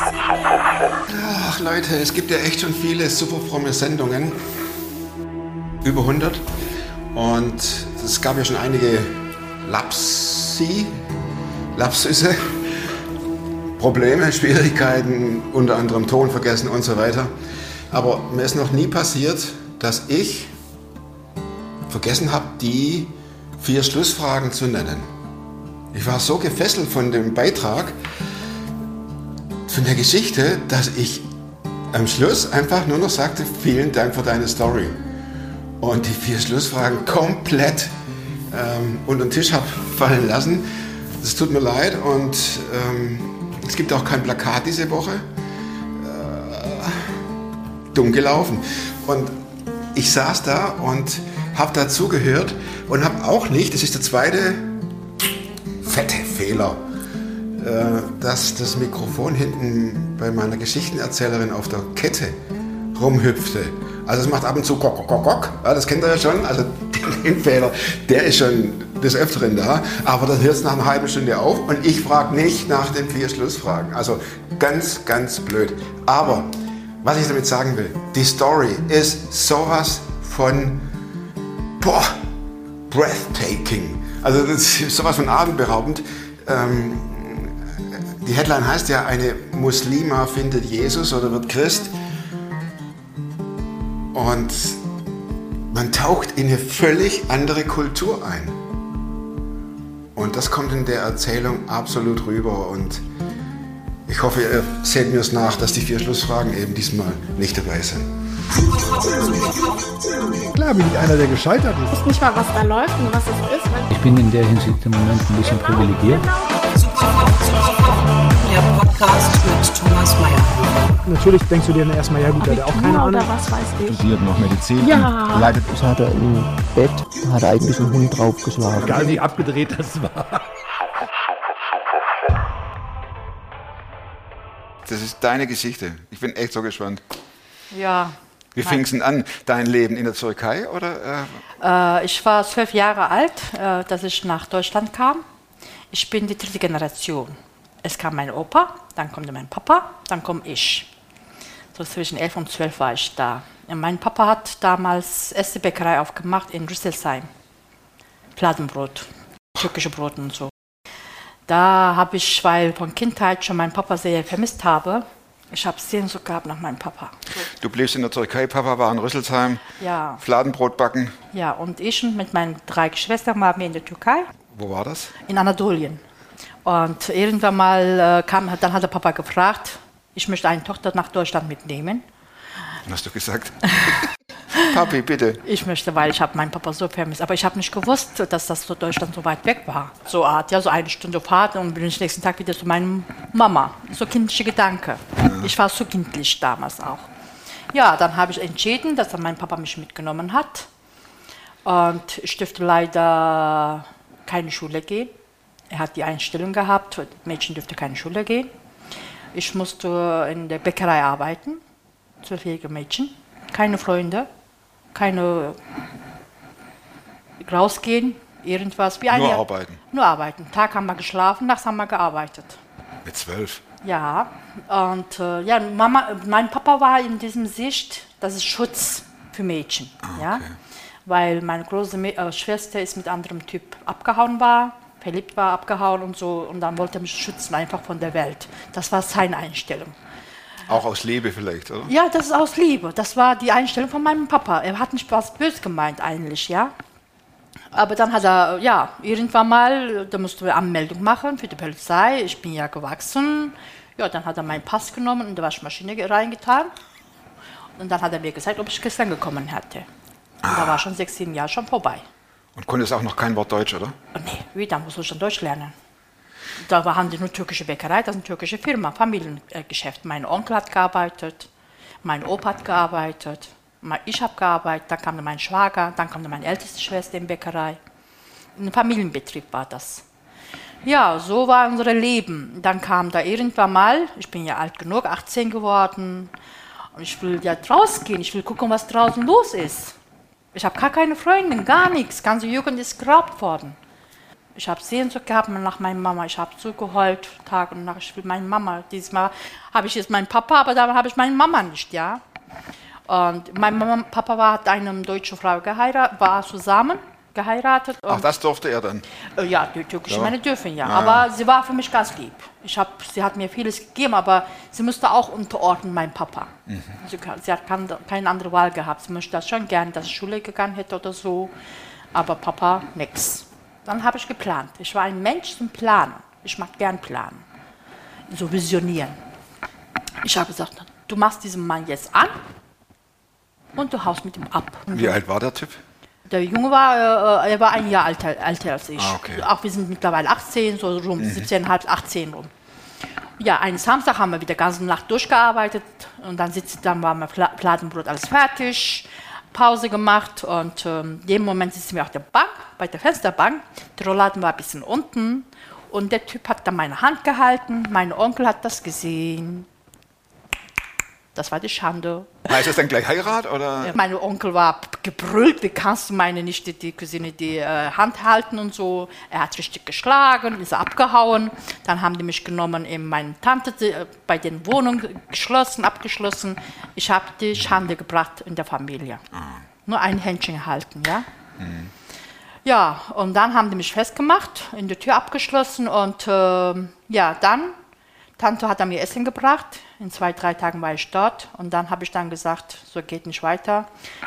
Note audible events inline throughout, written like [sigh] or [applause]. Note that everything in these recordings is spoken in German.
Ach Leute, es gibt ja echt schon viele super fromme Sendungen. Über 100. Und es gab ja schon einige Lapsi, Lapsüsse, Probleme, [laughs] Schwierigkeiten, unter anderem Ton vergessen und so weiter. Aber mir ist noch nie passiert, dass ich vergessen habe, die vier Schlussfragen zu nennen. Ich war so gefesselt von dem Beitrag, von der Geschichte, dass ich am Schluss einfach nur noch sagte, vielen Dank für deine Story. Und die vier Schlussfragen komplett ähm, unter den Tisch habe fallen lassen. Es tut mir leid und ähm, es gibt auch kein Plakat diese Woche. Äh, dumm gelaufen. Und ich saß da und habe dazugehört und habe auch nicht, das ist der zweite fette Fehler, dass das Mikrofon hinten bei meiner Geschichtenerzählerin auf der Kette rumhüpfte. Also es macht ab und zu Gok, Gok, Gok. Ja, das kennt ihr ja schon. Also [laughs] den Fehler, der ist schon des Öfteren da. Aber dann hört es nach einer halben Stunde auf und ich frage nicht nach den vier Schlussfragen. Also ganz, ganz blöd. Aber was ich damit sagen will, die Story ist sowas von boah, breathtaking. Also das ist sowas von atemberaubend. Ähm, die Headline heißt ja, eine Muslima findet Jesus oder wird Christ. Und man taucht in eine völlig andere Kultur ein. Und das kommt in der Erzählung absolut rüber. Und ich hoffe, ihr seht mir es nach, dass die vier Schlussfragen eben diesmal nicht dabei sind. Klar bin ich einer, der gescheitert ist. Ich weiß nicht mal, was da läuft und was es ist. Ich bin in der Hinsicht im Moment ein bisschen privilegiert. Podcast mit Thomas Mayer. Natürlich denkst du dir dann erstmal, ja gut, der hat auch keine Ahnung. was weiß ich. studiert noch Medizin Ja. leidet Das hat er im Bett, hat er eigentlich einen Hund draufgeschlagen. Egal wie abgedreht das war. Das ist deine Geschichte. Ich bin echt so gespannt. Ja, Wie fing es denn an, dein Leben in der Türkei? Oder, äh, äh, ich war zwölf Jahre alt, äh, dass ich nach Deutschland kam. Ich bin die dritte Generation. Es kam mein Opa, dann kommt mein Papa, dann komme ich. So zwischen elf und zwölf war ich da. Und mein Papa hat damals erste Bäckerei aufgemacht in Rüsselsheim. Fladenbrot, türkische Brot und so. Da habe ich, weil von Kindheit schon meinen Papa sehr vermisst habe, ich habe Sehnsucht gehabt nach meinem Papa. du bliebst in der Türkei, Papa war in Rüsselsheim, Ja. Fladenbrot backen. Ja, und ich und mit meinen drei Geschwistern waren wir in der Türkei, Wo war das? in Anatolien. Und irgendwann mal äh, kam, dann hat der Papa gefragt, ich möchte eine Tochter nach Deutschland mitnehmen. Hast du gesagt? [laughs] Papi, bitte. Ich möchte, weil ich habe meinen Papa so vermisst. Aber ich habe nicht gewusst, dass das so Deutschland so weit weg war. So Art, ja, so eine Stunde Fahrt und bin ich nächsten Tag wieder zu meiner Mama. So kindliche Gedanke. Ich war so kindlich damals auch. Ja, dann habe ich entschieden, dass dann mein Papa mich mitgenommen hat. Und ich dürfte leider keine Schule gehen. Er hat die Einstellung gehabt, Mädchen dürfte keine Schule gehen. Ich musste in der Bäckerei arbeiten, zwölfjährige Mädchen, keine Freunde, keine rausgehen, irgendwas. Wie Nur arbeiten. Nur arbeiten. Tag haben wir geschlafen, nachts haben wir gearbeitet. Mit zwölf. Ja, und äh, ja, Mama, mein Papa war in diesem Sicht, das ist Schutz für Mädchen. ja? Weil meine große äh, Schwester ist mit anderem Typ abgehauen war, verliebt war, abgehauen und so. Und dann wollte er mich schützen, einfach von der Welt. Das war seine Einstellung. Auch aus Liebe vielleicht, oder? Ja, das ist aus Liebe. Das war die Einstellung von meinem Papa. Er hat nicht was böse gemeint eigentlich, ja. Aber dann hat er, ja, irgendwann mal, da musste er Anmeldung machen für die Polizei. Ich bin ja gewachsen. Ja, dann hat er meinen Pass genommen und in die Waschmaschine ge- reingetan. Und dann hat er mir gesagt, ob ich gestern gekommen hätte. Und da war schon sechs, sieben Jahre schon vorbei. Und konntest auch noch kein Wort Deutsch, oder? Und nee, wie, dann muss ich dann Deutsch lernen. Da haben die nur türkische Bäckerei, das ist eine türkische Firma, Familiengeschäft. Mein Onkel hat gearbeitet, mein Opa hat gearbeitet, ich habe gearbeitet, dann kam mein Schwager, dann kam meine älteste Schwester in die Bäckerei. Ein Familienbetrieb war das. Ja, so war unser Leben. Dann kam da irgendwann mal, ich bin ja alt genug, 18 geworden, und ich will ja rausgehen, ich will gucken, was draußen los ist. Ich habe gar keine Freundin, gar nichts. Ganze Jugend ist geraubt worden. Ich habe Sehnsucht gehabt nach meiner Mama. Ich habe so geheult, Tag und Nacht. Ich will meine Mama. Diesmal habe ich jetzt meinen Papa, aber da habe ich meine Mama nicht, ja. Und mein Mama, Papa war, hat eine deutsche Frau geheiratet, war zusammen geheiratet. Ach, das durfte er dann. äh, ja, die türkische Ja. Männer dürfen ja. Ah, aber sie war für mich ganz lieb. Ich hab, sie hat mir vieles gegeben, aber sie musste auch unterordnen, mein Papa. Sie, kann- sie hat kein, keine andere Wahl gehabt. Sie möchte das schon gern, dass ich Schule gegangen hätte oder so. Aber Papa, nix. Dann habe ich geplant. Ich war ein Mensch zum Planen. Ich mag gern planen. So visionieren. Ich habe gesagt, du machst diesen Mann jetzt an und du haust mit ihm ab. Wie alt war der Typ? Der Junge war, äh, er war ein Jahr älter, älter als ich. Ah, okay. Mhm. Auch wir sind mittlerweile 18, so rum 17,5, 18 rum. Ja, einen Samstag haben wir wieder die ganze Nacht durchgearbeitet und dann sitzt, dann war mein Fla- Fladenbrot alles fertig, Pause gemacht und ähm, in dem Moment sitzen wir auf der Bank, bei der Fensterbank. Der Rollladen war ein bisschen unten und der Typ hat dann meine Hand gehalten. Mein Onkel hat das gesehen. Das war die Schande. Heißt das dann gleich Heirat oder? Mein Onkel war gebrüllt, wie kannst du meine Nichte, die Cousine, die äh, Hand halten und so. Er hat richtig geschlagen, ist abgehauen. Dann haben die mich genommen in meine Tante, die, äh, bei den Wohnungen geschlossen, abgeschlossen. Ich habe die Schande gebracht in der Familie. Nur ein Händchen halten, ja. Ja, und dann haben die mich festgemacht, in der Tür abgeschlossen und ähm, ja, dann, Tante hat mir Essen gebracht. In zwei, drei Tagen war ich dort und dann habe ich dann gesagt, so geht nicht weiter.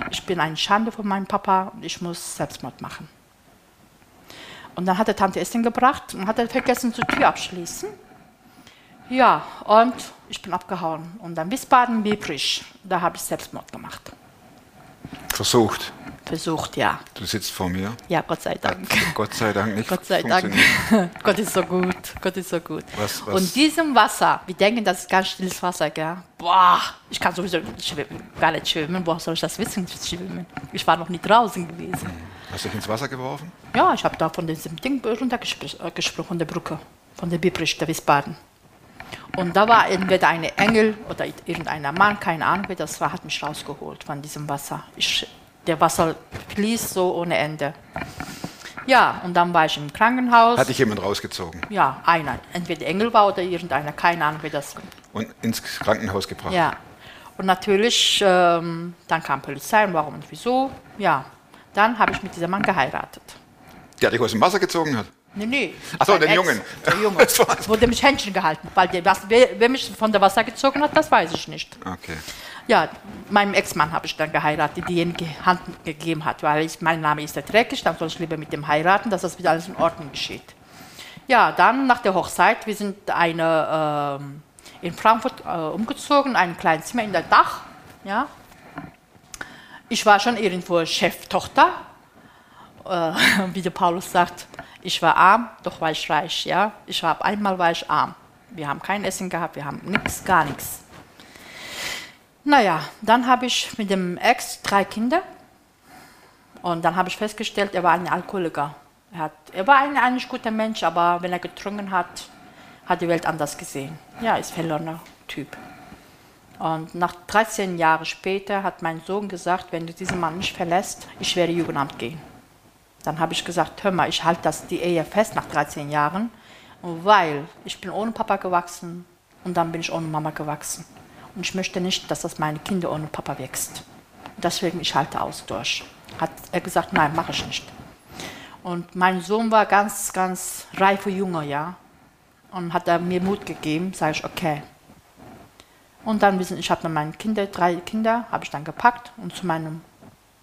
Ich bin eine Schande von meinem Papa und ich muss Selbstmord machen. Und dann hat der Tante Essen gebracht und hat er vergessen, die Tür abschließen. Ja, und ich bin abgehauen. Und dann Wiesbaden, Biebrich, da habe ich Selbstmord gemacht. Versucht. Versucht, ja. Du sitzt vor mir. Ja, Gott sei Dank. Gott sei Dank nicht. Gott sei Dank. [laughs] Gott ist so gut. Gott ist so gut. Was- was- Und diesem Wasser, wir denken, das ist ganz stilles Wasser, gell? Boah, ich kann sowieso gar nicht schwimmen. Woher soll ich das wissen, schwimmen? Ich war noch nie draußen gewesen. Hast du dich ins Wasser geworfen? Ja, ich habe da von diesem Ding runtergesprochen, äh, von der Brücke, von der Biebrich, der Wiesbaden. Und da war entweder eine Engel oder irgendeiner Mann, keine Ahnung, wer das war, hat mich rausgeholt von diesem Wasser. Ich, der Wasser fließt so ohne Ende. Ja, und dann war ich im Krankenhaus. Hat dich jemand rausgezogen Ja, einer. Entweder Engel war oder irgendeiner, keine Ahnung, wer das und ins Krankenhaus gebracht? Ja. Und natürlich, ähm, dann kam Polizei und warum und wieso. Ja, dann habe ich mit diesem Mann geheiratet. Der dich aus dem Wasser gezogen hat? Nee, nee. Ach so, mein den Ex, Jungen. Der Junge. [laughs] Wurde mich Händchen gehalten. Weil der, was, wer, wer mich von der Wasser gezogen hat, das weiß ich nicht. Okay. Ja, meinem Ex-Mann habe ich dann geheiratet, die diejenige Hand gegeben hat, weil ich, mein Name ist der dreckig, dann soll ich lieber mit dem heiraten, dass das wieder alles in Ordnung geschieht. Ja, dann nach der Hochzeit, wir sind eine, ähm, in Frankfurt äh, umgezogen, ein kleines Zimmer in der Dach. Ja. Ich war schon irgendwo Cheftochter, äh, [laughs] wie der Paulus sagt, ich war arm, doch war ich reich. Ja? Ich war, einmal war ich arm. Wir haben kein Essen gehabt, wir haben nichts, gar nichts. Naja, dann habe ich mit dem Ex drei Kinder und dann habe ich festgestellt, er war ein Alkoholiker. Er, hat, er war ein eigentlich guter Mensch, aber wenn er getrunken hat, hat die Welt anders gesehen. Ja, ist verlorener Typ. Und nach 13 Jahren später hat mein Sohn gesagt, wenn du diesen Mann nicht verlässt, ich werde Jugendamt gehen. Dann habe ich gesagt, hör mal, ich halte das die Ehe fest nach 13 Jahren, weil ich bin ohne Papa gewachsen und dann bin ich ohne Mama gewachsen. Und ich möchte nicht, dass das meine Kinder ohne Papa wächst. Deswegen, ich halte aus durch. Hat er gesagt, nein, mache ich nicht. Und mein Sohn war ganz, ganz reifer Junge, ja. Und hat er mir Mut gegeben, sage ich, okay. Und dann, wir sind- ich habe dann meine Kinder, drei Kinder, habe ich dann gepackt und zu meinem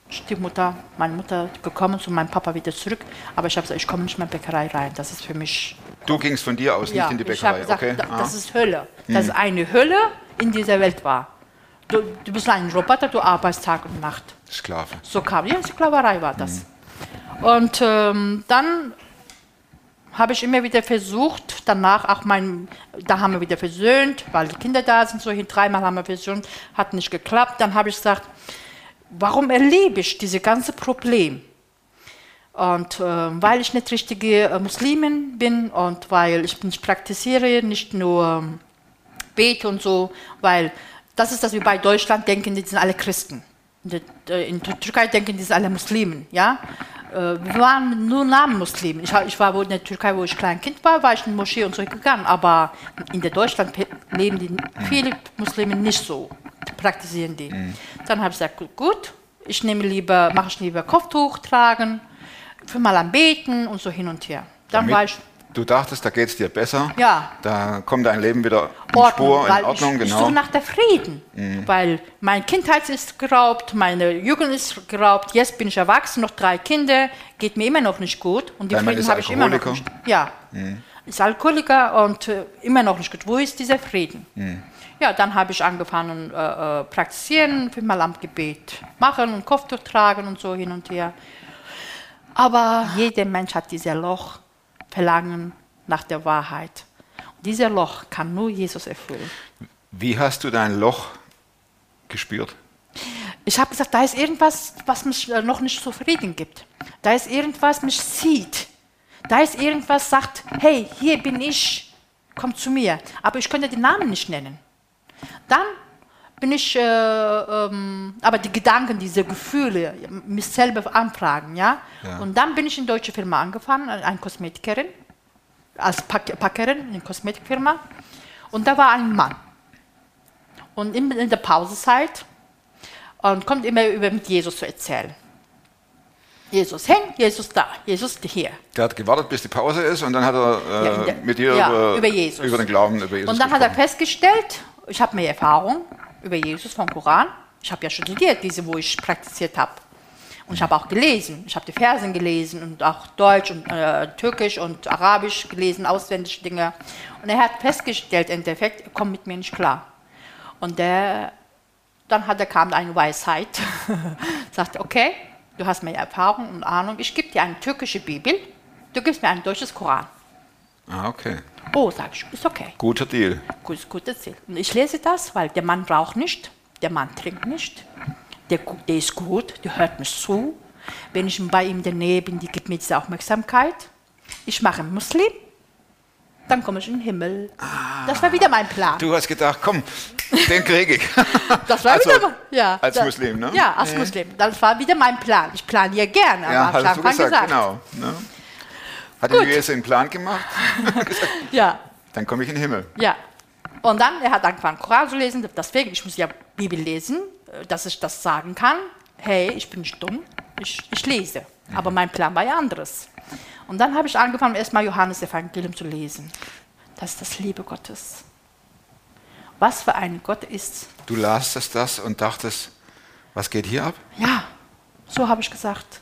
Stiefmutter, meine Mutter gekommen, zu meinem Papa wieder zurück. Aber ich habe gesagt, ich komme nicht mehr in die Bäckerei rein. Das ist für mich Du gingst von dir aus, ja, nicht in die ich Bäckerei. gesagt, okay. da- ah. das ist Hölle. Das ist eine Hölle in dieser Welt war. Du, du bist ein Roboter, du arbeitest Tag und Nacht. Sklave. So kam, ja, Sklaverei war das. Und ähm, dann habe ich immer wieder versucht, danach auch mein, da haben wir wieder versöhnt, weil die Kinder da sind, so hin, dreimal haben wir versöhnt, hat nicht geklappt. Dann habe ich gesagt, warum erlebe ich diese ganze Problem? Und äh, weil ich nicht richtige äh, Muslimin bin und weil ich nicht praktiziere, nicht nur bete und so, weil das ist das, wie bei Deutschland denken, die sind alle Christen. In der, äh, in der Türkei denken, die sind alle Muslimen, ja. Äh, wir waren nur Namen-Muslimen. Ich, war- ich war wohl in der Türkei, wo ich klein Kind war, war ich in die Moschee und so gegangen. Aber in der Deutschland leben die viele Muslime nicht so, praktizieren die. Dann habe ich gesagt, gut, gut, ich nehme lieber, mache ich lieber Kopftuch tragen, fünfmal am Beten und so hin und her. Dann Damit war ich Du dachtest, da geht es dir besser. Ja. Da kommt dein Leben wieder in Ordnung, Spur, in Ordnung, ich, ich genau. suche nach der Frieden, weil meine Kindheit ist geraubt, meine Jugend ist geraubt, jetzt bin ich erwachsen, noch drei Kinder, geht mir immer noch nicht gut und die Dein Frieden habe ich immer noch nicht. Ja, ist Alkoholiker und äh, immer noch nicht gut. Wo ist dieser Frieden? Ja, dann habe ich angefangen äh, äh, praktizieren, fünfmal am Gebet machen und Kopftuch tragen und so hin und her. Aber jeder Mensch hat dieses Loch, Verlangen nach der Wahrheit. Und dieser Loch kann nur Jesus erfüllen. Wie hast du dein Loch gespürt? Ich habe gesagt, da ist irgendwas, was mich äh, noch nicht zufrieden gibt. Da ist irgendwas, mich sieht. Da ist irgendwas, sagt, hey, hier bin ich, komm zu mir. Aber ich könnte den Namen nicht nennen. Dann bin ich, äh, ähm, aber die Gedanken, diese Gefühle, mich selber anfragen, ja? Ja. Und dann bin ich in deutsche Firma angefangen, eine Kosmetikerin, als Pack Packerin in einer Kosmetikfirma. Und da war ein Mann. Und in, in der Pausezeit und kommt immer über mit Jesus zu erzählen. Jesus hin, Jesus da, Jesus hier. Der hat gewartet, bis die Pause ist und dann hat er äh, Ja, der- mit dir ja, über, über Jesus. über den Glauben, über Jesus Und dann hat er gesprochen. festgestellt, ich habe mehr Erfahrung über Jesus vom Koran. Ich habe ja studiert, diese, wo ich praktiziert habe. Und ich habe auch gelesen. Ich habe die Versen gelesen und auch Deutsch und äh, Türkisch und Arabisch gelesen, auswendige Dinge. Und er hat festgestellt, im Endeffekt, er kommt mit mir nicht klar. Und der, dann hat er, kam eine Weisheit, [laughs] sagte, okay, du hast mehr Erfahrung und Ahnung, ich gebe dir eine türkische Bibel, du gibst mir ein deutsches Koran. Ah, okay. Oh, sag ich, ist okay. Guter Deal. Gut, gutes Ziel. Und ich lese das, weil der Mann raucht nicht, der Mann trinkt nicht, der, der ist gut, der hört mich zu. Wenn ich bei ihm in der Nähe bin, die gibt mir diese Aufmerksamkeit. Ich mache einen Muslim, dann komme ich in den Himmel. Das war wieder mein Plan. Du hast gedacht, komm, den kriege ich. [laughs] Das war Also, wieder mein- ja, als das- Muslim, ne? Ja, als Muslim. Das war wieder mein Plan. Ich gerne, aber ja, habe ich hast du Anfang gesagt, gesagt. genau. Ne? Hat Gut. der Jesus einen Plan gemacht? [laughs] Ja, Dann komme ich in den Himmel. Ja. Und dann, er hat angefangen, Koran zu lesen. Deswegen, ich muss ja Bibel lesen, äh, dass ich das sagen kann. Hey, ich bin nicht dumm, ich, ich lese. Aber mein Plan war ja anderes. Und dann habe ich angefangen, erstmal Johannes Evangelium zu lesen. Das ist das Liebe Gottes. Was für ein Gott ist. Du lastest das und dachtest, was geht hier ab? Ja, so habe ich gesagt.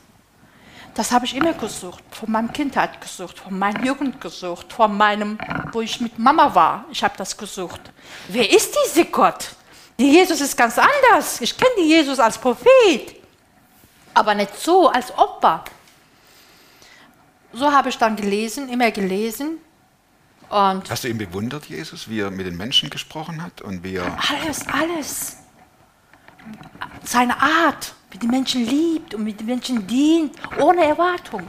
Das habe ich immer gesucht, von meinem Kindheit gesucht, von meiner Jugend gesucht, von meinem, wo ich mit Mama war. Ich habe das gesucht. Wer ist dieser Gott? Der Jesus ist ganz anders. Ich kenne den Jesus als Prophet, aber nicht so, als Opfer. So habe ich dann gelesen, immer gelesen. Und Hast du ihn bewundert, Jesus, wie er mit den Menschen gesprochen hat und wie er. alles, alles. Seine Art, wie die Menschen liebt und wie die Menschen dient, ohne Erwartung.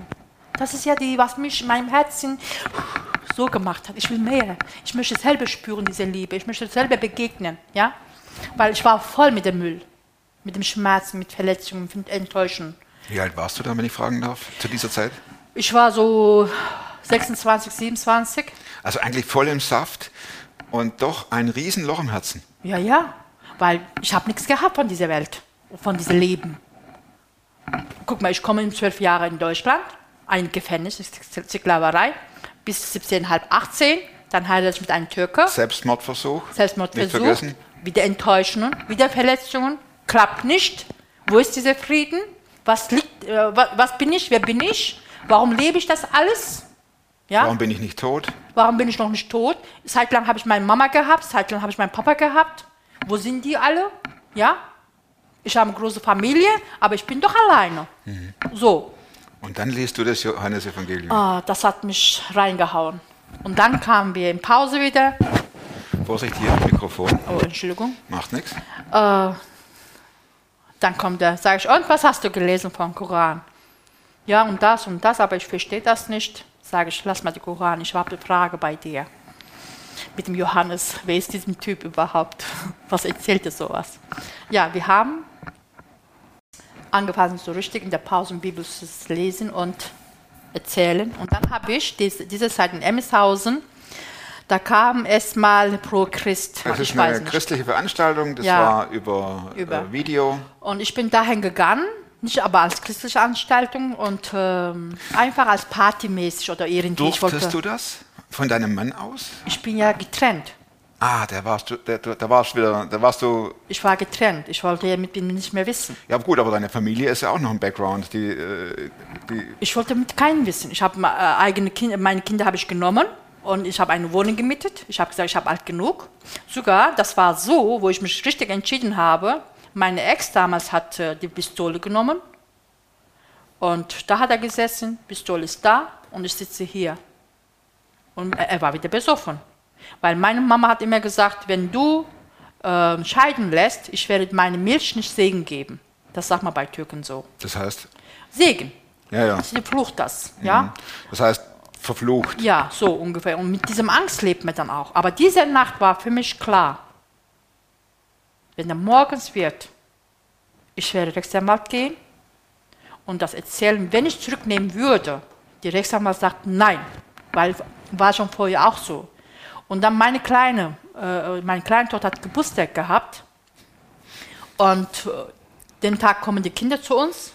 Das ist ja die, was mich in meinem Herzen so gemacht hat. Ich will mehr. Ich möchte selber spüren, diese Liebe. Ich möchte selber begegnen. Ja? Weil ich war voll mit dem Müll. Mit dem Schmerz, mit Verletzungen, mit Enttäuschungen. Wie alt warst du da, wenn ich fragen darf, zu dieser Zeit? Ich war so 26, 27. Also eigentlich voll im Saft und doch ein Riesenloch im Herzen. Ja, ja, weil ich habe nichts gehabt von dieser Welt, von diesem Leben. Guck mal, ich komme in zwölf Jahre in Deutschland, ein Gefängnis, Sklaverei, bis 17,5, 18, dann heirate ich mit einem Türke, Selbstmordversuch. Selbstmordversuch, vergessen. wieder Enttäuschungen, wieder Verletzungen, klappt nicht. Wo ist dieser Frieden? Was, liegt, äh, was, was bin ich? Wer bin ich? Warum lebe ich das alles? Ja? Warum bin ich nicht tot? Warum bin ich noch nicht tot? Zeitlang habe ich meine Mama gehabt, zeitlang habe ich meinen Papa gehabt. Wo sind die alle? Ja? Ich habe eine große Familie, aber ich bin doch alleine. So, Und dann liest du das Johannesevangelium. ah, das hat mich reingehauen. Und dann kamen wir in Pause wieder. Vorsicht hier am Mikrofon. Oh, Entschuldigung. Macht nichts. Dann kommt er, sage ich, und was hast du gelesen vom Koran? Ja, und das und das, aber ich verstehe das nicht. Sage ich, lass mal die Koran, ich habe eine Frage bei dir. Mit dem Johannes, wer ist diesem Typ überhaupt? [laughs] Was erzählt er sowas? Ja, wir haben angefangen, so richtig in der Pause Bibel zu lesen und erzählen. Und dann habe ich diese, diese Zeit in Emmishausen, da kam erstmal Pro Christ. Das ist eine nicht. christliche Veranstaltung, das Ja. war über, Über. Äh, Video. Und ich bin dahin gegangen, nicht aber als christliche Veranstaltung und ähm, einfach als partymäßig oder irgendwie. Durftest wollte, du das von deinem Mann aus? ich bin ja getrennt. Ah, der warst du, du- da warst wieder, da warst du. Ich war getrennt. Ich wollte ja mit ihm nicht mehr wissen. Ja gut, aber deine Familie ist ja auch noch ein Background. Die, äh, die, Ich wollte mit keinem wissen. Ich habe äh, eigene Kinder, meine Kinder habe ich genommen und ich habe eine Wohnung gemietet. Ich habe gesagt, ich habe alt genug. Sogar, das war so, wo ich mich richtig entschieden habe. Meine Ex damals hat äh, die Pistole genommen und da hat er gesessen, Pistole ist da und ich sitze hier. Und er war wieder besoffen. Weil meine Mama hat immer gesagt, wenn du äh, scheiden lässt, ich werde meine Milch nicht Segen geben. Das sagt man bei Türken so. das heißt, Segen. ja, ja. Sie flucht das, ja? Das heißt, verflucht. Ja, so ungefähr. Und mit diesem Angst lebt man dann auch. Aber diese Nacht war für mich klar, wenn er morgens wird, ich werde Rechtsanwalt gehen und das erzählen, wenn ich zurücknehmen würde. Die Rechtsanwalt sagt nein, weil war schon vorher auch so. Und dann meine kleine, äh, meine kleine Tochter hat Geburtstag gehabt und äh, den Tag kommen die Kinder zu uns.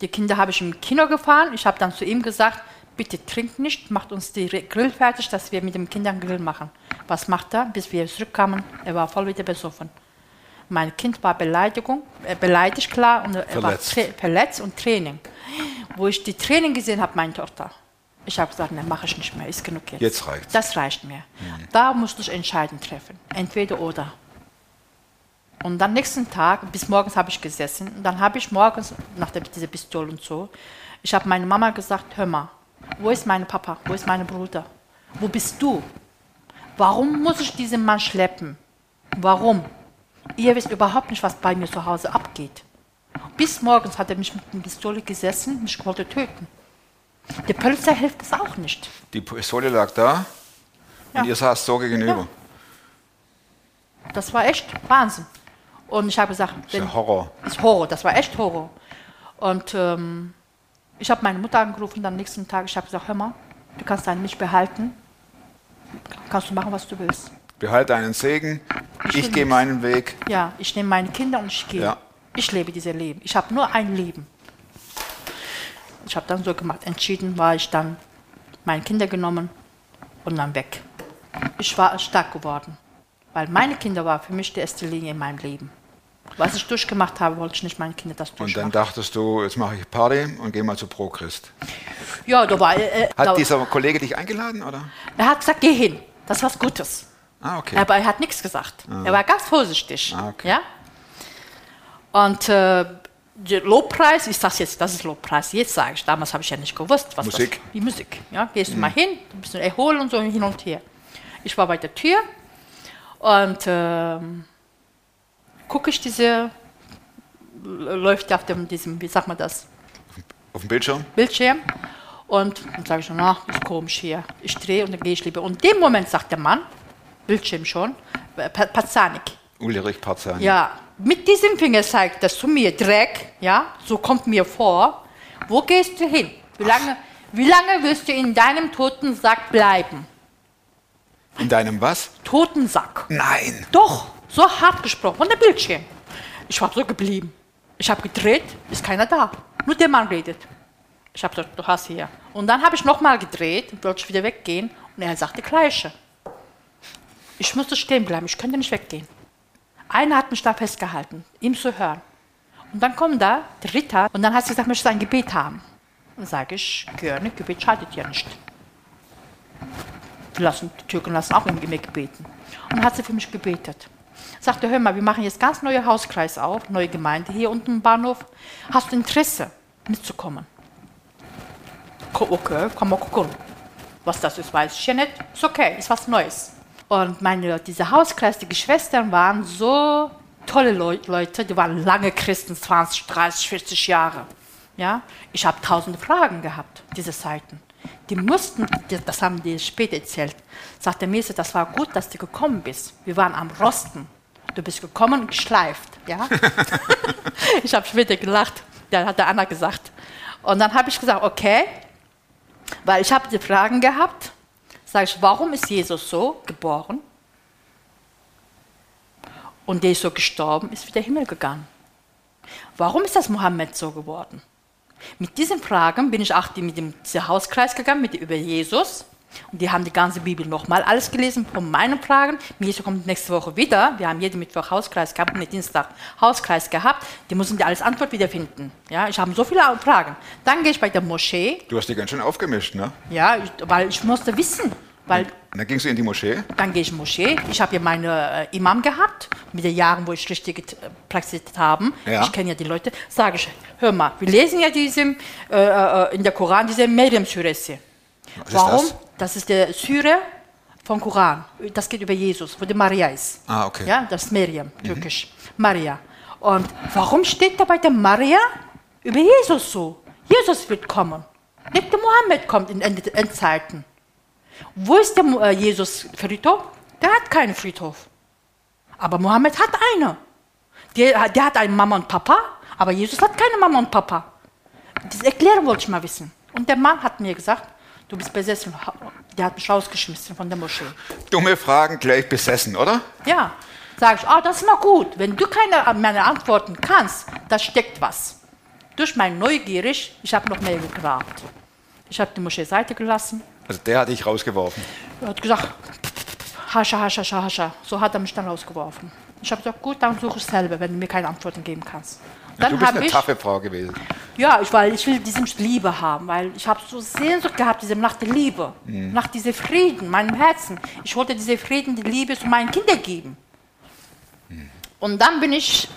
Die Kinder habe ich im Kino gefahren. Ich habe dann zu ihm gesagt, bitte trinkt nicht, macht uns die Grill fertig, dass wir mit den Kindern Grill machen. Was macht er? Bis wir zurückkamen, er war voll wieder besoffen. Mein Kind war Beleidigung, äh, beleidigt klar und er Verletzt. war verletzt und Training. Wo ich die Training gesehen habe, meine Tochter, ich habe gesagt, ne, mache ich nicht mehr, ist genug jetzt. Jetzt reicht's. Das reicht mir. Da musste ich entscheiden treffen, entweder oder. Und dann nächsten Tag, bis morgens habe ich gesessen, und dann habe ich morgens, nach der, dieser Pistole und so, ich habe meine Mama gesagt, hör mal, wo ist mein Papa, wo ist mein Bruder, wo bist du? Warum muss ich diesen Mann schleppen? Warum? Ihr wisst überhaupt nicht, was bei mir zu Hause abgeht. Bis morgens hat er mich mit einer Pistole gesessen, mich wollte töten. Der Polizei hilft es auch nicht. Die Pistole lag da Ja. und ihr saßt so gegenüber. Ja. Das war echt Wahnsinn. Und ich habe gesagt, Das ist Horror. ist Horror, das war echt Horror. Und ähm, ich habe meine Mutter angerufen, dann am nächsten Tag, ich habe gesagt, hör mal, du kannst deine Milch behalten, kannst du machen, was du willst. Behalte deinen Segen. Ich Ich gehe meinen Weg. Ja, ich nehme meine Kinder und ich gehe. Ja. Ich lebe dieses Leben. Ich habe nur ein Leben. Ich habe dann so gemacht, entschieden war ich dann meine Kinder genommen und dann weg. Ich war stark geworden, weil meine Kinder waren für mich die erste Linie in meinem Leben. Was ich durchgemacht habe, wollte ich nicht meine Kinder das Und dann durchmachen. dachtest du, jetzt mache ich Party und gehe mal zu Pro Christ. ja, da war, äh, Hat da, dieser Kollege dich eingeladen, oder? er hat gesagt, geh hin, das ist was Gutes. Ah, okay. Aber er hat nichts gesagt. Er war ganz vorsichtig. Ah, okay. ja? Und äh, Lobpreis, ich sage jetzt, das ist Lobpreis. Jetzt sage ich, damals habe ich ja nicht gewusst, was Musik. das Die Musik. Ja? Gehst du mal hin, ein bisschen erholen und so hin und her. Ich war bei der Tür und ähm, gucke ich diese, läuft auf dem, diesem, wie sagt man das, Auf dem Bildschirm? Bildschirm. Und dann sage ich so, na, ist komisch hier. Ich drehe und dann gehe ich lieber. Und in dem Moment sagt der Mann, Bildschirm schon, äh, Pa- Pazanik. Ulrich Parzani. Ja, mit diesem Finger zeigt das zu mir, Dreck, ja, so kommt mir vor. Wo gehst du hin? Wie lange, wie lange wirst du in deinem toten Sack bleiben? In deinem was? Toten Sack. Nein. Doch, so hart gesprochen, von der Bildschirm. Ich war so geblieben. Ich habe gedreht, ist keiner da. Nur der Mann redet. Ich habe gesagt, du hast hier. Und dann habe ich nochmal gedreht, wollte ich wieder weggehen und er sagte gleiche. Ich musste stehen bleiben, ich könnte nicht weggehen. Einer hat mich da festgehalten, ihm zu hören. Und dann kommt da der Ritter und dann hat sie gesagt, möchtest du ein Gebet haben? Dann sage ich, gerne, Gebet schadet ja nicht. Die, lassen, die Türken lassen auch immer gebeten. Und dann hat sie für mich gebetet. Sagte, hör mal, wir machen jetzt ganz neue Hauskreis auf, neue Gemeinde hier unten im Bahnhof. Hast du Interesse, mitzukommen? Ko- Okay, komm mal gucken. Was das ist, weiß ich ja nicht. Ist okay, ist was Neues. Und meine, diese Hauskreis, die Geschwistern waren so tolle Leu Leute, die waren lange Christen, 20, 30, 40 Jahre. Ja? Ich habe tausende Fragen gehabt, diese Zeiten. Die mussten, das haben die später erzählt, sagte Mese, das war gut, dass du gekommen bist. Wir waren am Rosten. Du bist gekommen und geschleift. Ja? [laughs] ich habe später gelacht. Der hat der Anna gesagt. Und dann habe ich gesagt, okay, weil ich habe die Fragen gehabt. Sage ich, warum ist Jesus so geboren? Und der ist so gestorben, ist wieder Himmel gegangen. Warum ist das Mohammed so geworden? Mit diesen Fragen bin ich auch mit dem Hauskreis gegangen, mit, über Jesus. Und die haben die ganze Bibel nochmal alles gelesen von meinen Fragen. Jesus kommt nächste Woche wieder. Wir haben jeden Mittwoch Hauskreis gehabt und Dienstag Hauskreis gehabt. Die müssen die alles Antwort wiederfinden. Ja, ich habe so viele Fragen. Dann gehe ich bei der Moschee. Du hast die ganz schön aufgemischt, ne? Ja, ich, weil ich musste wissen. Weil dann gingst du in die Moschee. dann gehe ich in die Moschee. Ich habe ja meine äh, Imam gehabt, mit den Jahren, wo ich richtig äh, praktiziert habe. Ja. Ich kenne ja die Leute. Sage ich, hör mal, wir lesen ja diesem, äh, äh, in der Koran diese Meriam-Suresse. Was ist Warum? das? Das ist der Syre vom Koran. Das geht über Jesus, wo die Maria ist. Ah, okay. Ja, das ist Miriam, türkisch. Maria. Und warum steht da bei der Maria über Jesus so? Jesus wird kommen. Nicht der Mohammed kommt in End Endzeiten. Wo ist der äh, Jesus Friedhof? Der hat keinen Friedhof. Aber Mohammed hat eine. Der, der hat eine Mama und Papa, aber Jesus hat keine Mama und Papa. Das Erklärung wollte ich mal wissen. Und der Mann hat mir gesagt, du bist besessen. Der hat mich rausgeschmissen von der Moschee. Dumme Fragen gleich besessen, oder? Ja, sage ich, ah, das ist mal gut. Wenn du keine meine Antworten kannst, da steckt was. Durch mein Neugierig, ich habe noch mehr gegrabt. Ich habe die Moschee Seite gelassen. Also der hat dich rausgeworfen. Er hat gesagt, hascha, hascha, hascha, hascha. So hat er mich dann rausgeworfen. Ich habe gesagt, gut, dann suche ich selber, wenn du mir keine Antworten geben kannst. Dann du bist eine ich, taffe Frau gewesen. ja, ich, weil ich will diese Liebe haben, weil ich habe so Sehnsucht gehabt, diese nach der Liebe, nach diesem Frieden, meinem Herzen. Ich wollte diese Frieden, die Liebe zu meinen Kindern geben. Und dann bin ich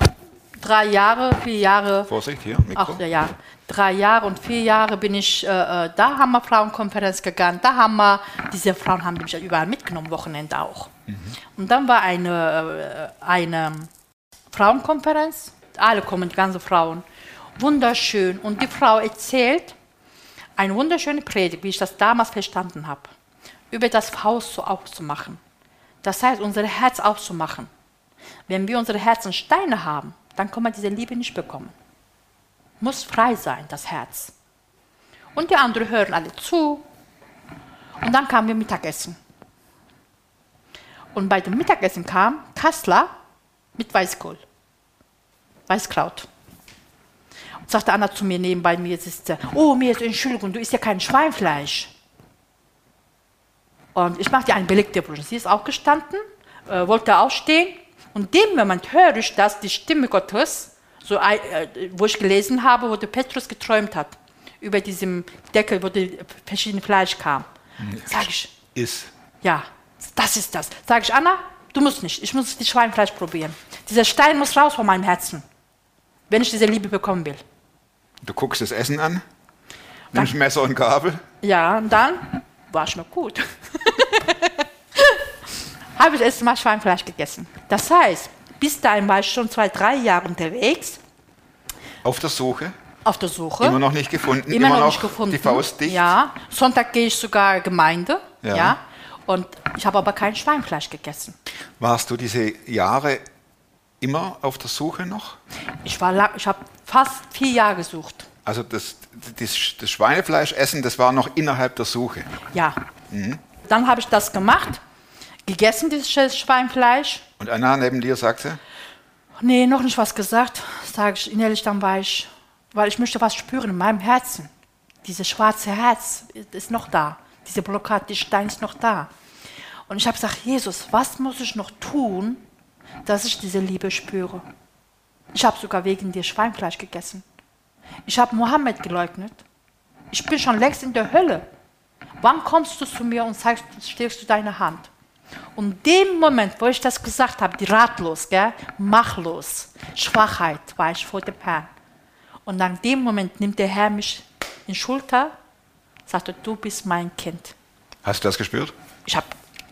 drei Jahre, vier Jahre, Vorsicht, hier, Mikro. ach ja, drei Jahre und vier Jahre bin ich, äh, äh, da haben wir Frauenkonferenz gegangen, da haben wir, diese Frauen haben mich überall mitgenommen, Wochenende auch. Und dann war eine, äh, eine Frauenkonferenz, alle kommen, die ganzen Frauen, wunderschön. Und die Frau erzählt eine wunderschöne Predigt, wie ich das damals verstanden habe, über das Haus so aufzumachen. Das heißt, unser Herz aufzumachen. Wenn wir unsere Herzen Steine haben, dann kann man diese Liebe nicht bekommen. Muss frei sein, das Herz. Und die anderen hören alle zu. Und dann kamen wir Mittagessen. Und bei dem Mittagessen kam Kassler mit Weißkohl. Weißkraut. Und sagte Anna zu mir nebenbei, mir sitzt oh, mir ist Entschuldigung, du isst ja kein Schweinfleisch. Und ich mache dir ein belegte Brot. Sie ist auch gestanden, äh, wollte aufstehen. Und dem Moment höre ich, dass die Stimme Gottes, so, äh, wo ich gelesen habe, wo der Petrus geträumt hat, über diesem Deckel, wo die verschiedene Fleisch kam. Sag ich, Ist. ja, das ist das. Sag ich, Anna, du musst nicht, ich muss das Schweinfleisch probieren. Dieser Stein muss raus von meinem Herzen, wenn ich diese Liebe bekommen will. Du guckst das Essen an, nimmst Messer und Gabel. Ja, und dann war es noch gut. [laughs] Habe ich erst mal Schweinfleisch gegessen. Das heißt, bis dahin war ich schon zwei, drei Jahre unterwegs, Auf der Suche. auf der Suche. Immer noch nicht gefunden. Immer, noch, nicht gefunden. Die Faust dicht. Ja, Sonntag gehe ich sogar Gemeinde. Ja. Ja. Und ich habe aber kein Schweinfleisch gegessen. Warst du diese Jahre immer auf der Suche noch? Ich, war lang, ich habe fast vier Jahre gesucht. Also das, das, das Schweinefleischessen, das war noch innerhalb der Suche. Ja. Dann habe ich das gemacht, gegessen, dieses Sch- Schweinfleisch. Und Anna neben dir sagte, Nee, noch nicht was gesagt, sage ich innerlich, dann war ich, weil ich möchte was spüren in meinem Herzen. Dieses schwarze Herz ist noch da. Diese Blockade, die Stein ist noch da. Und ich habe gesagt, Jesus, was muss ich noch tun, dass ich diese Liebe spüre? Ich habe sogar wegen dir Schweinfleisch gegessen. Ich habe Mohammed geleugnet. Ich bin schon längst in der Hölle. Wann kommst du zu mir und zeigst, stehst du deine Hand? Und dem Moment, wo ich das gesagt habe, die ratlos, gell, machlos, Schwachheit, war ich vor dem Herrn. Und an dem Moment nimmt der Herr mich in Schulter, sagte, du bist mein Kind. hast du das gespürt? Ich habe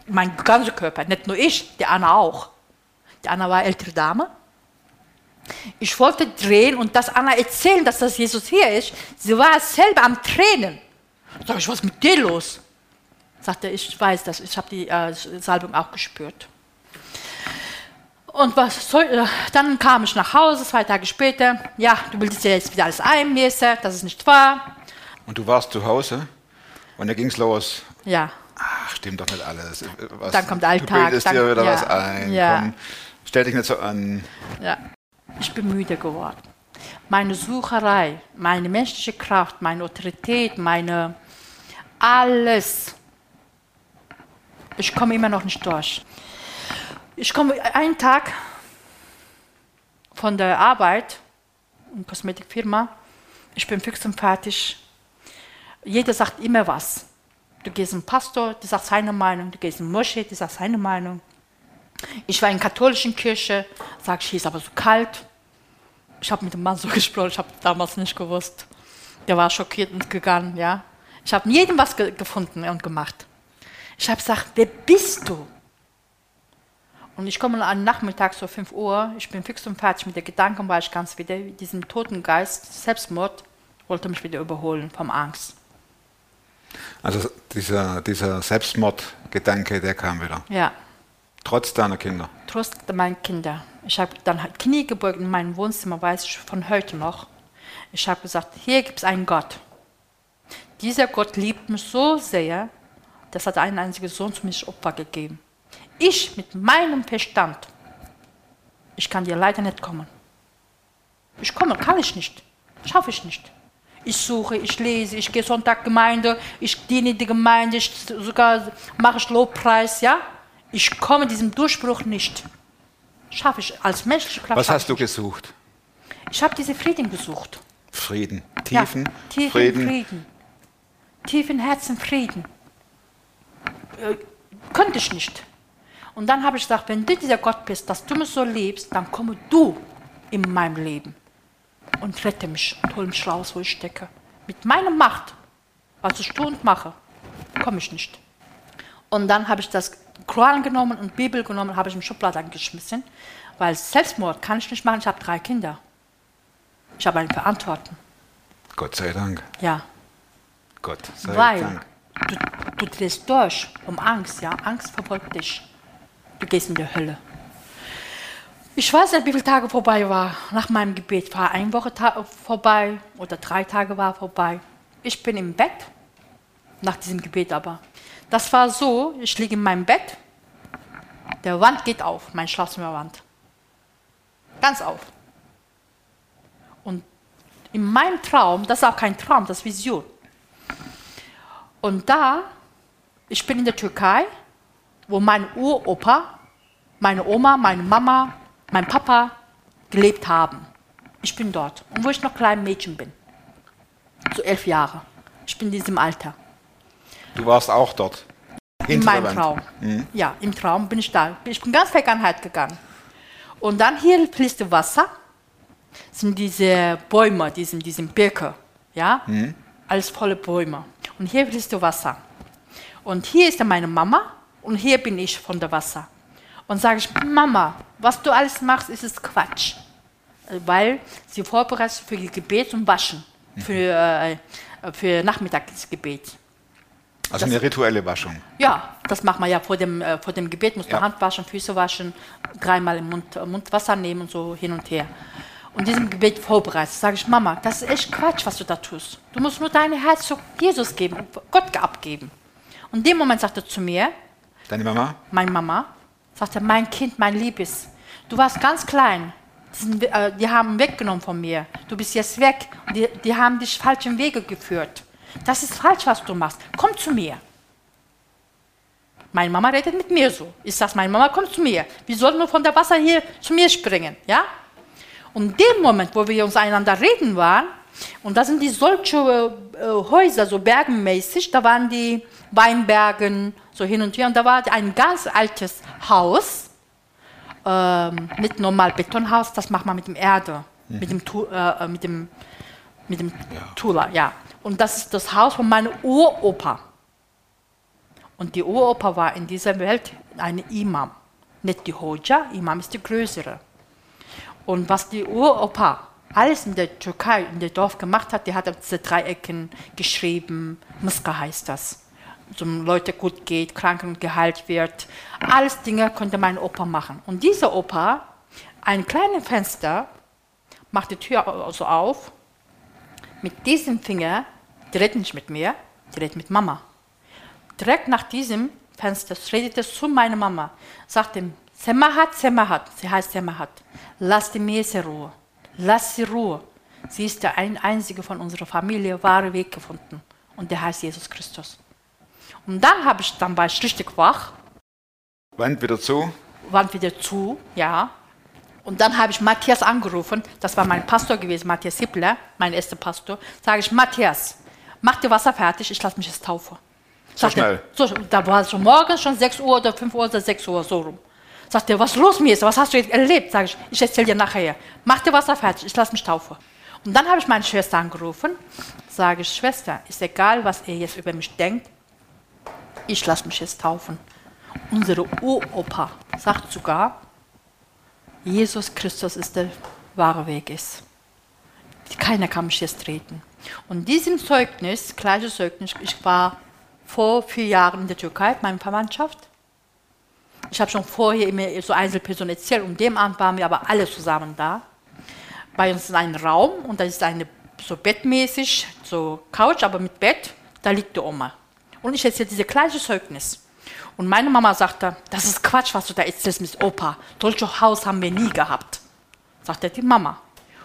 mein ganzer Körper, nicht nur ich, die Anna auch. Die Anna war ältere Dame. Ich wollte drehen und das Anna erzählen, dass das Jesus hier ist. Sie war selber am Tränen. Sag ich, was ist mit dir los? Sagte, ich weiß das, ich habe die äh, Salbung auch gespürt. Und was soll, äh, dann kam ich nach Hause, zwei Tage später. Ja, du willst ja jetzt wieder alles einmessen, das ist nicht wahr. Und du warst zu Hause und da ging es los. Ja, Ach, stimmt doch nicht alles. Was, Dann kommt Alltag, Du bildest dann- dir wieder ja, was ein. ja. Komm, stell dich nicht so an. ja. Ich bin müde geworden. Meine Sucherei, meine menschliche Kraft, meine Autorität, meine alles. Ich komme immer noch nicht durch. Ich komme einen Tag von der Arbeit in Kosmetikfirma. Ich bin fix und fertig. Jeder sagt immer was. Du gehst zum Pastor, der sagt seine Meinung. Du gehst zum Moschee, der sagt seine Meinung. Ich war in der katholischen Kirche, sag ich, hier ist aber so kalt. Ich habe mit dem Mann so [laughs] gesprochen, ich habe damals nicht gewusst. Der war schockiert und gegangen, ja. Ich habe jedem was ge gefunden und gemacht. Ich habe gesagt, wer bist du? Und ich komme am Nachmittag, so 5 Uhr, ich bin fix und fertig mit den Gedanken, war ich ganz wieder, diesen toten Geist, Selbstmord, wollte mich wieder überholen vom Angst. Also dieser, dieser Selbstmordgedanke, der kam wieder. Ja. Trotz deiner Kinder. Trost meine Kinder. Ich habe dann halt Knie gebeugt in meinem Wohnzimmer, weiß ich von heute noch. Ich habe gesagt, hier gibt es einen Gott. Dieser Gott liebt mich so sehr, das hat einen einzigen Sohn zu mir als Opfer gegeben. Ich mit meinem Verstand, ich kann dir leider nicht kommen. Ich komme, kann ich nicht. Schaffe ich nicht. Ich suche, ich lese, ich gehe Sonntag Gemeinde, ich diene die Gemeinde, ich sogar mache ich Lobpreis, ja. Ich komme diesem Durchbruch nicht. Schaffe ich als menschliche Kraft. Was hast du gesucht? Ich habe diese Frieden gesucht. Frieden. Ja, Tiefen, tiefen Frieden. Frieden. Tiefen Herzen Frieden. Äh, könnte ich nicht. Und dann habe ich gesagt, wenn du dieser Gott bist, dass du mich so liebst, dann komme du in mein Leben und rette mich und hol mich raus, wo ich stecke. Mit meiner Macht, was ich tue und mache, komme ich nicht. Und dann habe ich das Koran genommen und Bibel genommen, habe ich im Schublade angeschmissen, weil Selbstmord kann ich nicht machen. Ich habe drei Kinder. Ich habe eine Verantwortung. Gott sei Dank. Ja, Gott sei weil Dank. du, du drehst durch um Angst, ja. Angst verfolgt dich. Du gehst in die Hölle. Ich weiß nicht, wie viele Tage vorbei war. Nach meinem Gebet war eine Woche vorbei oder drei Tage war vorbei. Ich bin im Bett, nach diesem Gebet aber. Das war so, ich liege in meinem Bett, der Wand geht auf, mein Schlafzimmerwand. Ganz auf. Und in meinem Traum, das ist auch kein Traum, das ist Vision. Und da, ich bin in der Türkei, wo mein Uropa, meine Oma, meine Mama, mein Papa gelebt haben. Ich bin dort. Und wo ich noch klein Mädchen bin. So elf Jahre. Ich bin in diesem Alter. Du warst auch dort. In meinem. Traum. Ja, im Traum bin ich da. Ich bin ganz Vergangenheit gegangen. Und dann hier fließt Wasser. Das sind diese Bäume, diese, diese Birke. Ja? Alles volle Bäume. Und hier fließt Wasser. Und hier ist meine Mama und hier bin ich von der Wasser. Und sage ich, Mama, was du alles machst, ist es Quatsch. Äh, Weil sie vorbereitet für Gebet und Waschen. Für, äh, für Nachmittagsgebet. Also eine rituelle Waschung. Ja, das macht man ja vor dem, äh, vor dem Gebet, muss man Ja. Hand waschen, Füße waschen, dreimal im Mund, äh, Mund Wasser nehmen und so hin und her. Und diesem Gebet vorbereitet, sage ich, Mama, das ist echt Quatsch, was du da tust. Du musst nur dein Herz zu Jesus geben, Gott abgeben. Und in dem Moment sagt er zu mir, Deine Mama? meine Mama, sagt er, mein Kind, mein Liebes, du warst ganz klein. Die, äh, die haben weggenommen von mir. Du bist jetzt weg. Die, die haben dich falschen Wege geführt. Das ist falsch, was du machst. Komm zu mir. Meine Mama redet mit mir so. Ich sage, meine Mama, komm zu mir. Wir sollen nur von der Wasser hier zu mir springen. Ja? Und in dem Moment, wo wir uns einander reden waren, und da sind die solche äh, Häuser, so bergenmäßig, da waren die Weinbergen, so hin und her, und da war ein ganz altes Haus, ähm, nicht normal Betonhaus, das macht man mit dem Erde, mit dem, Tu- äh, äh, mit dem, mit dem Tula, ja. Und das ist das Haus von meinem Uropa. Und die Uropa war in dieser Welt eine Imam, nicht die Hoja, Imam ist die größere. Und was die Uropa alles in der Türkei, in dem Dorf gemacht hat, die hat auf diese Dreiecken geschrieben, Muska heißt das. So Leute gut geht, Kranken geheilt wird. Alles Dinge konnte mein Opa machen. Und dieser Opa ein kleines Fenster, macht die Tür au- so auf. Mit diesem Finger, die redet nicht mit mir, die redet mit Mama. Direkt nach diesem Fenster redet es zu meiner Mama. Sagt ihm, Semahat, Semahat, sie heißt Semahat, lass die Mese Ruhe, lass sie Ruhe. Sie ist der ein einzige von unserer Familie, wahre Weg gefunden. Und der heißt Jesus Christus. Und dann habe ich, dann war ich richtig wach, Wand wieder zu. Wand wieder zu, ja. Und dann habe ich Matthias angerufen, das war mein Pastor gewesen, Matthias Hippler, mein erster Pastor. Sage ich, Matthias, mach dir Wasser fertig, ich lasse mich jetzt taufen. So Sagt er, schnell. So, da war es schon morgens schon 6 Uhr oder 5 Uhr oder 6 Uhr so rum. Sagt er, was ist los mir ist, was hast du jetzt erlebt? Sage ich, ich erzähle dir nachher. Mach dir Wasser fertig, ich lasse mich taufen. Und dann habe ich meine Schwester angerufen, sage ich, Schwester, ist egal, was ihr jetzt über mich denkt, ich lasse mich jetzt taufen. Unsere Uropa sagt sogar, Jesus Christus ist der wahre Weg ist. Keiner kann mich jetzt treten. Und diesem Zeugnis, gleiches Zeugnis, ich war vor vier Jahren in der Türkei, meine Verwandtschaft. Ich habe schon vorher immer so Einzelpersonen erzählt, und dem Abend waren wir aber alle zusammen da. Bei uns ist ein Raum und da ist eine so bettmäßig, so Couch, aber mit Bett, da liegt die Oma. Und ich erzähle dieses gleiche Zeugnis. Und meine Mama sagte, das ist Quatsch, was du da erzählst mit Opa. Solches Haus haben wir nie gehabt. Sagte die Mama.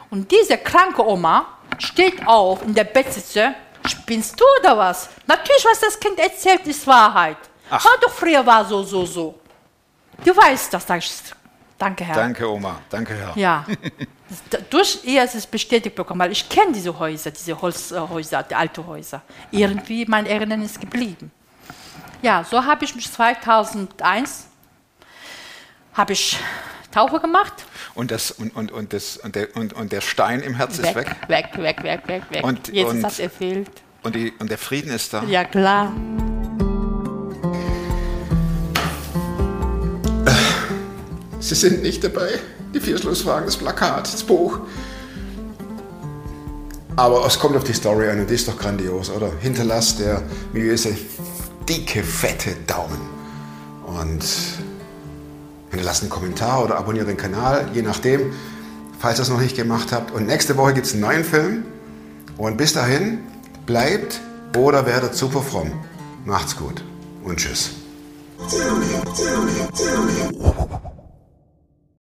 Und diese kranke Oma steht auf in der Bettsitze. Spinnst du oder was? Natürlich, was das Kind erzählt, ist Wahrheit. Ach. War doch früher war so, so, so. Du weißt das, sag ich. Danke, Herr. Danke, Oma. Danke, Herr. Ja. [laughs] Durch ihr ist es bestätigt bekommen, weil ich kenne diese Häuser, diese Holzhäuser, die alten Häuser. Irgendwie mein Erinnern ist geblieben. Ja, so habe ich mich 2001 habe ich Taufe gemacht. Und, das, und, und, und, das, und, der, und, und der Stein im Herz ist weg. weg, weg, weg, weg, weg. Und- Jesus und- hat erfehlt. Und, die, und der Frieden ist da. Ja, klar. Sie sind nicht dabei. Die vier Schlussfragen, das Plakat, das Buch. Aber es kommt auf die Story an und die ist doch grandios, oder? Hinterlasst der miliöse, dicke, fette Daumen. Und hinterlasst einen Kommentar oder abonniert den Kanal, je nachdem, falls ihr es noch nicht gemacht habt. Und nächste Woche gibt es einen neuen Film. Und bis dahin, bleibt oder werdet super fromm. Macht's gut und tschüss.